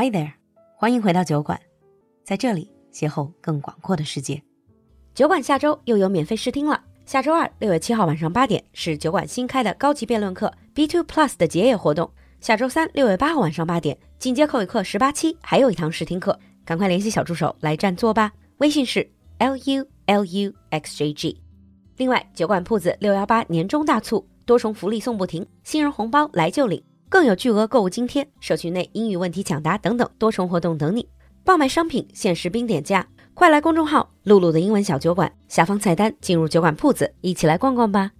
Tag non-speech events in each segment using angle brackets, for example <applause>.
Hi there，欢迎回到酒馆，在这里邂逅更广阔的世界。酒馆下周又有免费试听了。下周二六月七号晚上八点是酒馆新开的高级辩论课 B Two Plus 的结业活动。下周三六月八号晚上八点进阶口语课十八期还有一堂试听课，赶快联系小助手来占座吧。微信是 L U L U X J G。另外，酒馆铺子六幺八年终大促，多重福利送不停，新人红包来就领，更有巨额购物津贴、社区内英语问题抢答等等多重活动等你。爆卖商品限时冰点价，快来公众号“露露的英文小酒馆”下方菜单进入酒馆铺子，一起来逛逛吧。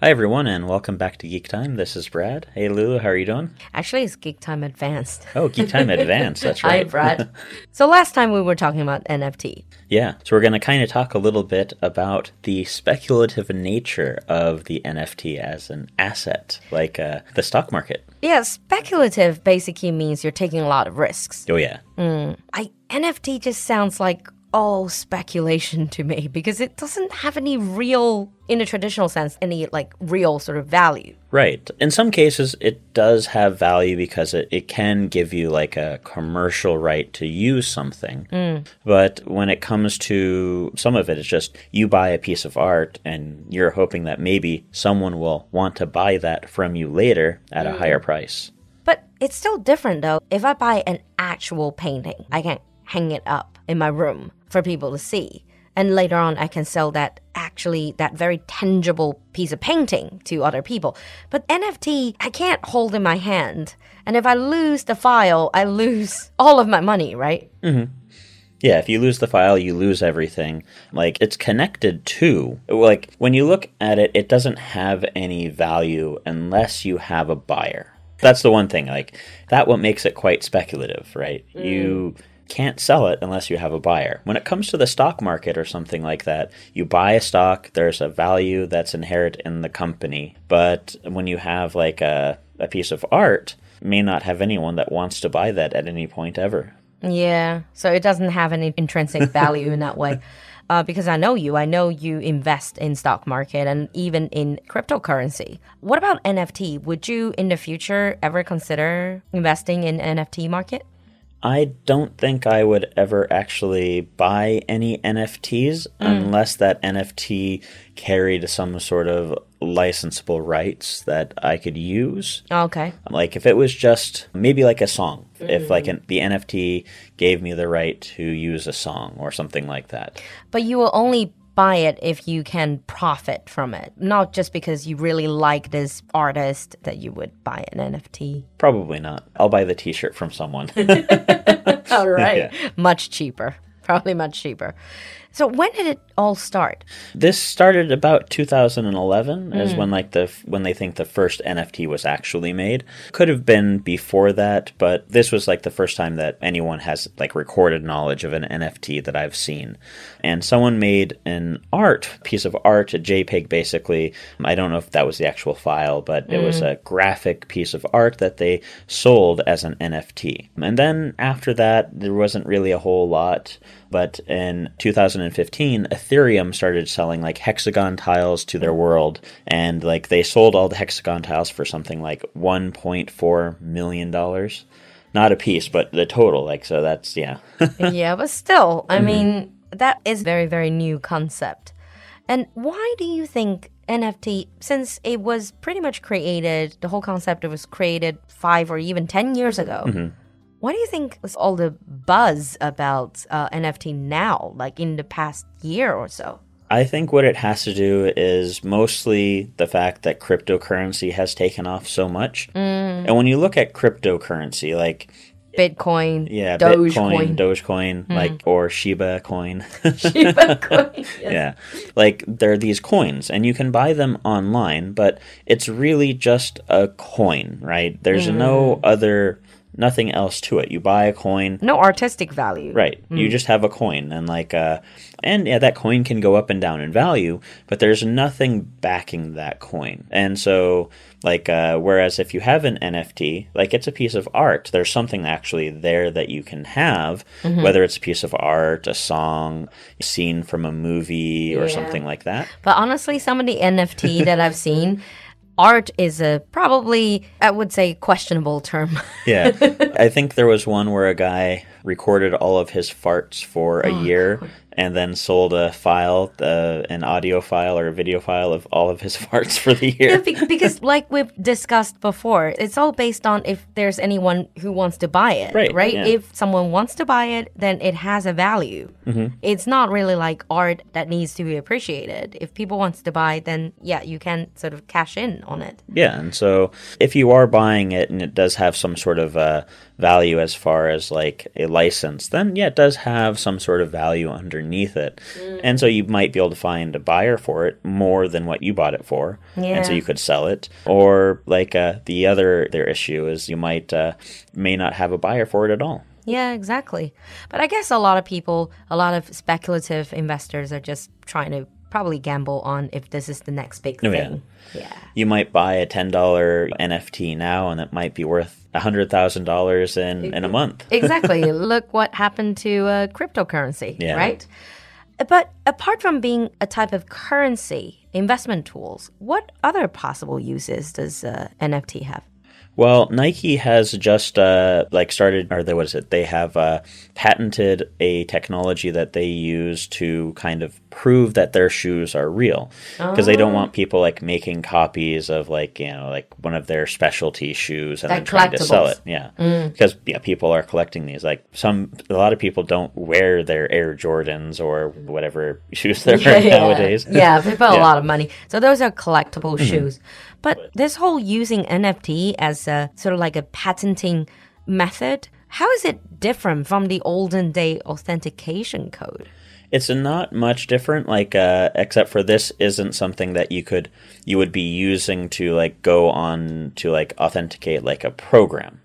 Hi, everyone, and welcome back to Geek Time. This is Brad. Hey, Lulu, how are you doing? Actually, it's Geek Time Advanced. Oh, Geek Time <laughs> Advanced. That's Hi, right. Brad. <laughs> so last time we were talking about NFT. yeah, so we're going to kind of talk a little bit about the speculative nature of the NFT as an asset, like uh, the stock market. Yeah, speculative basically means you're taking a lot of risks. Oh, yeah. Mm. I NFT just sounds like all speculation to me because it doesn't have any real in a traditional sense any like real sort of value. Right. In some cases, it does have value because it, it can give you like a commercial right to use something. Mm. But when it comes to some of it, it's just you buy a piece of art and you're hoping that maybe someone will want to buy that from you later at a mm. higher price. But it's still different though. If I buy an actual painting, I can hang it up in my room for people to see. And later on, I can sell that actually, that very tangible piece of painting to other people. But NFT, I can't hold in my hand. And if I lose the file, I lose <laughs> all of my money, right? Mm-hmm. Yeah, if you lose the file, you lose everything. Like, it's connected to, like, when you look at it, it doesn't have any value unless you have a buyer. That's the one thing. Like, that what makes it quite speculative, right? You mm. Can't sell it unless you have a buyer. When it comes to the stock market or something like that, you buy a stock, there's a value that's inherent in the company. But when you have, like, a, a piece of art, may not have anyone that wants to buy that at any point ever. Yeah. So it doesn't have any intrinsic <laughs> value in that way. Uh, because I know you, I know you invest in stock market and even in cryptocurrency. What about NFT? Would you in the future ever consider investing in NFT market? I don't think I would ever actually buy any NFTs hmm. unless that NFT carried some sort of licensable rights that I could use. Oh, okay. Like if it was just maybe like a song, if like hmm. an, the NFT gave me the right to use a song or something like that. But you will only buy it if you can profit from it, not just because you really like this artist that you would buy an NFT. Probably not. I'll buy the T-shirt from someone. <laughs> All right. <laughs> Yeah. Much cheaper. Probably much cheaper. So when did it all start? This started about 2011 is mm. when like the when they think the first NFT was actually made. Could have been before that, but this was like the first time that anyone has like recorded knowledge of an NFT that I've seen. And someone made an art piece of art, a JPEG basically. I don't know if that was the actual file, but it was mm. a graphic piece of art that they sold as an NFT. And then after that, there wasn't really a whole lot. But in 2015, Ethereum started selling like hexagon tiles to their world, and like they sold all the hexagon tiles for something like 1.4 million dollars. Not a piece, but the total. Like so, that's yeah. <laughs> yeah, but still, I mm-hmm. mean, that is very, very new concept. And why do you think NFT, since it was pretty much created, the whole concept was created five or even 10 years ago, mm-hmm. Why do you think was all the buzz about uh, NFT now, like in the past year or so? I think what it has to do is mostly the fact that cryptocurrency has taken off so much. Mm. And when you look at cryptocurrency, like Bitcoin, yeah, Dogecoin, Bitcoin, Dogecoin, mm. like or Shiba coin. <laughs> Shiba <laughs> coin. yes. yeah. Like there are these coins and you can buy them online, but it's really just a coin, right? There's no mm. other nothing else to it. You buy a coin, No artistic value. Right. You just have a coin and like uh and yeah, that coin can go up and down in value, but there's nothing backing that coin. And so like uh whereas if you have an NFT, like it's a piece of art, there's something actually there that you can have, whether it's a piece of art, a song, a scene from a movie or Yeah. something like that. But honestly, some of the NFT that I've seen, <laughs> art is a probably, I would say, questionable term. Yeah. <laughs> I think there was one where a guy recorded all of his farts for a year and then sold a file, uh, an audio file or a video file of all of his <laughs> farts for the year. Be- because, like we've discussed before, it's all based on if there's anyone who wants to buy it, Right, Right? yeah. If someone wants to buy it, then it has a value. Mm-hmm. It's not really like art that needs to be appreciated. If people wants to buy, then yeah, you can sort of cash in on it. Yeah, and so if you are buying it and it does have some sort of uh, value as far as like a license, then yeah, it does have some sort of value underneath it. And so you might be able to find a buyer for it more than what you bought it for. And so you could sell it. Or like uh, the other their issue is you might uh, may not have a buyer for it at all. Yeah, exactly. But I guess a lot of people, a lot of speculative investors are just trying to probably gamble on if this is the next big Oh, yeah. thing. Yeah. You might buy a ten dollar NFT now, and it might be worth a hundred thousand dollars in in a month. exactly. <laughs> Look what happened to uh, cryptocurrency, Yeah. right? But apart from being a type of currency, investment tools, what other possible uses does uh, NFT have? Well, Nike has just uh, like started, or they, what is it? They have uh, patented a technology that they use to kind of prove that their shoes are real, because they don't want people like making copies of like you know like one of their specialty shoes and Like then trying to sell it. Yeah, because yeah, people are collecting these. Like some, a lot of people don't wear their Air Jordans or whatever <laughs> shoes they're wearing nowadays. Yeah, they put a <laughs> Yeah. Mm-hmm. lot of money. So those are collectible shoes. But this whole using NFT as a sort of like a patenting method, how is it different from the olden day authentication code? It's not much different, like uh, except for this isn't something that you could you would be using to like go on to like authenticate like a program.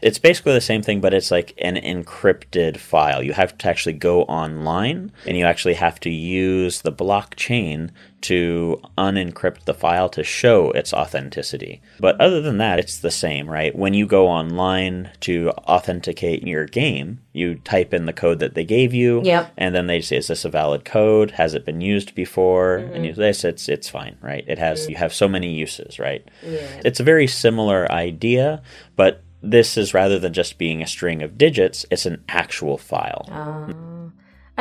It's basically the same thing, but it's like an encrypted file. You have to actually go online, and you actually have to use the blockchain to unencrypt the file to show its authenticity. But other than that, it's the same, right? When you go online to authenticate your game, you type in the code that they gave you, Yep. and then they say, "Is this a valid code? Has it been used before?" And mm-hmm. you say, it's it's fine, right? It has you mm-hmm. have so many uses, right? It's a very similar idea, but this is rather than just being a string of digits, it's an actual file. Ah.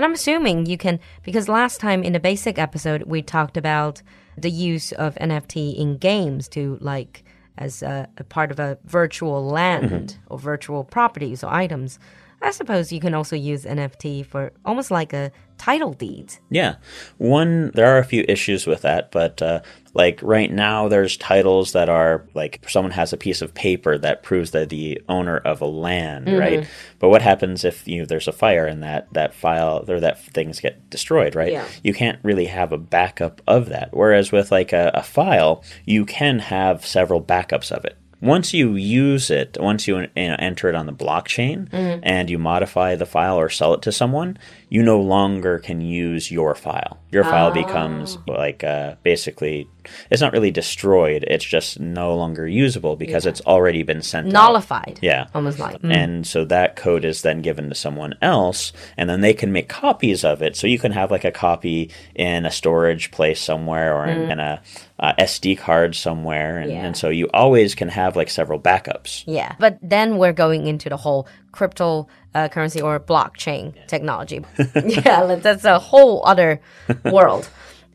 And I'm assuming you can, because last time in the basic episode, we talked about the use of NFT in games to like as a, a part of a virtual land mm-hmm. or virtual properties or items. I suppose you can also use NFT for almost like a title deeds. Yeah. One, there are a few issues with that, but uh, like right now, there's titles that are like someone has a piece of paper that proves they're the owner of a land, right? But what happens if you know, there's a fire and that that file or that things get destroyed, right? Yeah. You can't really have a backup of that. Whereas with like a, a file, you can have several backups of it. Once you use it, once you, you know, enter it on the blockchain and you modify the file or sell it to someone, you no longer can use your file. Your file becomes like uh, basically, it's not really destroyed. It's just no longer usable because it's already been sent out. Nullified. Yeah. Almost like. mm. And so that code is then given to someone else, and then they can make copies of it. So you can have like a copy in a storage place somewhere or in, in a, uh SD card somewhere. And, Yeah. and so you always can have like several backups. Yeah, but then we're going into the whole crypto uh, currency or blockchain technology. <laughs> yeah, that's a whole other <laughs> world.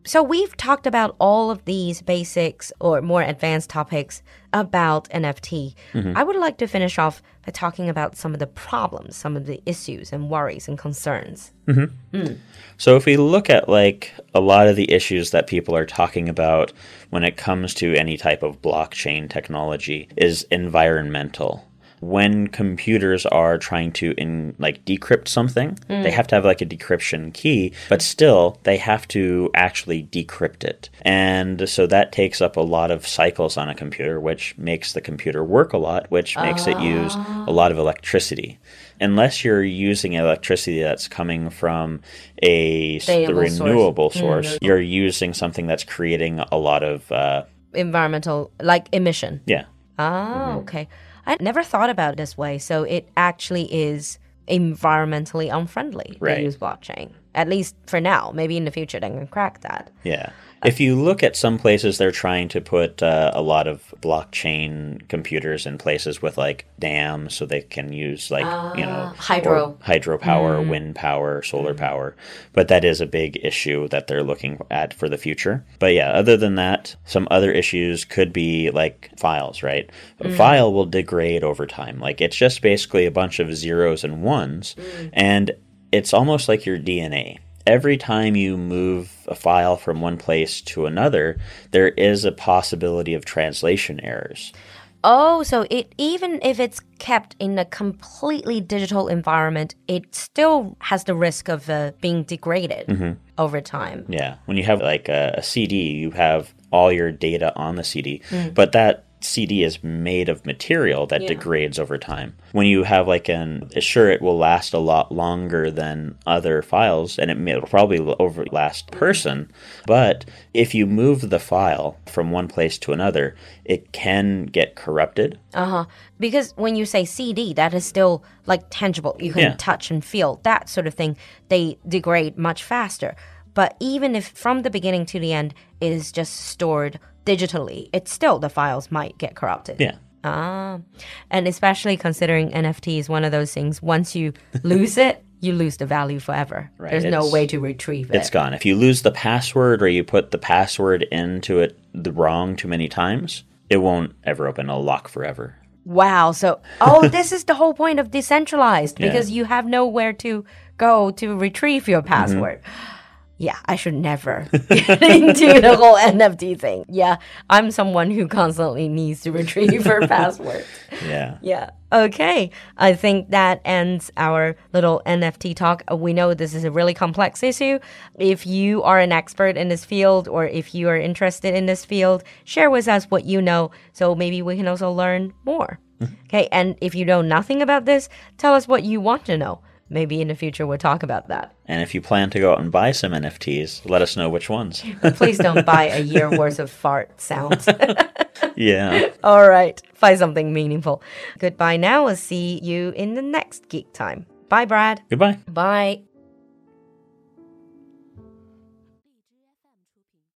So we've talked about all of these basics or more advanced topics about NFT. Mm-hmm. I would like to finish off by talking about some of the problems, some of the issues and worries and concerns. Mm-hmm. Hmm. So if we look at like a lot of the issues that people are talking about when it comes to any type of blockchain technology is environmental. When computers are trying to in like decrypt something, they have to have like a decryption key, but still they have to actually decrypt it. And so that takes up a lot of cycles on a computer, which makes the computer work a lot, which makes it use a lot of electricity unless you're using electricity that's coming from a Renewable source. renewable source, you're using something that's creating a lot of uh, Environmental, like emission. yeah. Ah, okay. I never thought about it this way. So it actually is environmentally unfriendly Right. to use blockchain. At least for now. Maybe in the future they can crack that. Yeah. If you look at some places, they're trying to put uh, a lot of blockchain computers in places with like dams so they can use like, you know, ah, hydro. or hydropower, mm. wind power, solar mm. power. But that is a big issue that they're looking at for the future. But yeah, other than that, some other issues could be like files, right? A mm. file will degrade over time. Like it's just basically a bunch of zeros and ones. And it's almost like your DNA every time you move a file from one place to another, there is a possibility of translation errors. Oh, so it even if it's kept in a completely digital environment, it still has the risk of uh, being degraded over time. Yeah. When you have like a, a CD, you have all your data on the CD, but that CD is made of material that degrades over time. When you have like an, sure, it will last a lot longer than other files, and it may, it'll probably over last person. But if you move the file from one place to another, it can get corrupted. Uh huh. Because when you say CD, that is still like tangible. You can Yeah. touch and feel that sort of thing. They degrade much faster. But even if from the beginning to the end it is just stored digitally, it's still the files might get corrupted. Yeah. Ah, and especially considering NFT is one of those things. Once you <laughs> lose it, you lose the value forever. Right, There's no way to retrieve it. It's gone. If you lose the password or you put the password into it the wrong too many times, it won't ever open. It'll lock forever. Wow. So, oh, <laughs> this is the whole point of decentralized because you have nowhere to go to retrieve your password. Yeah, I should never <laughs> get into the whole NFT thing. Yeah, I'm someone who constantly needs to retrieve her <laughs> password. Yeah. Yeah. Okay. I think that ends our little NFT talk. Uh, We know this is a really complex issue. If you are an expert in this field or if you are interested in this field, share with us what you know so maybe we can also learn more. <laughs> okay. And if you know nothing about this, tell us what you want to know. Maybe in the future we'll talk about that. And if you plan to go out and buy some NFTs, let us know which ones. <laughs> Please don't buy a <laughs> year worth of fart sounds. <laughs> yeah. All right. Find something meaningful. Goodbye now. We'll see you in the next geek time. Bye, Brad. Goodbye. Bye.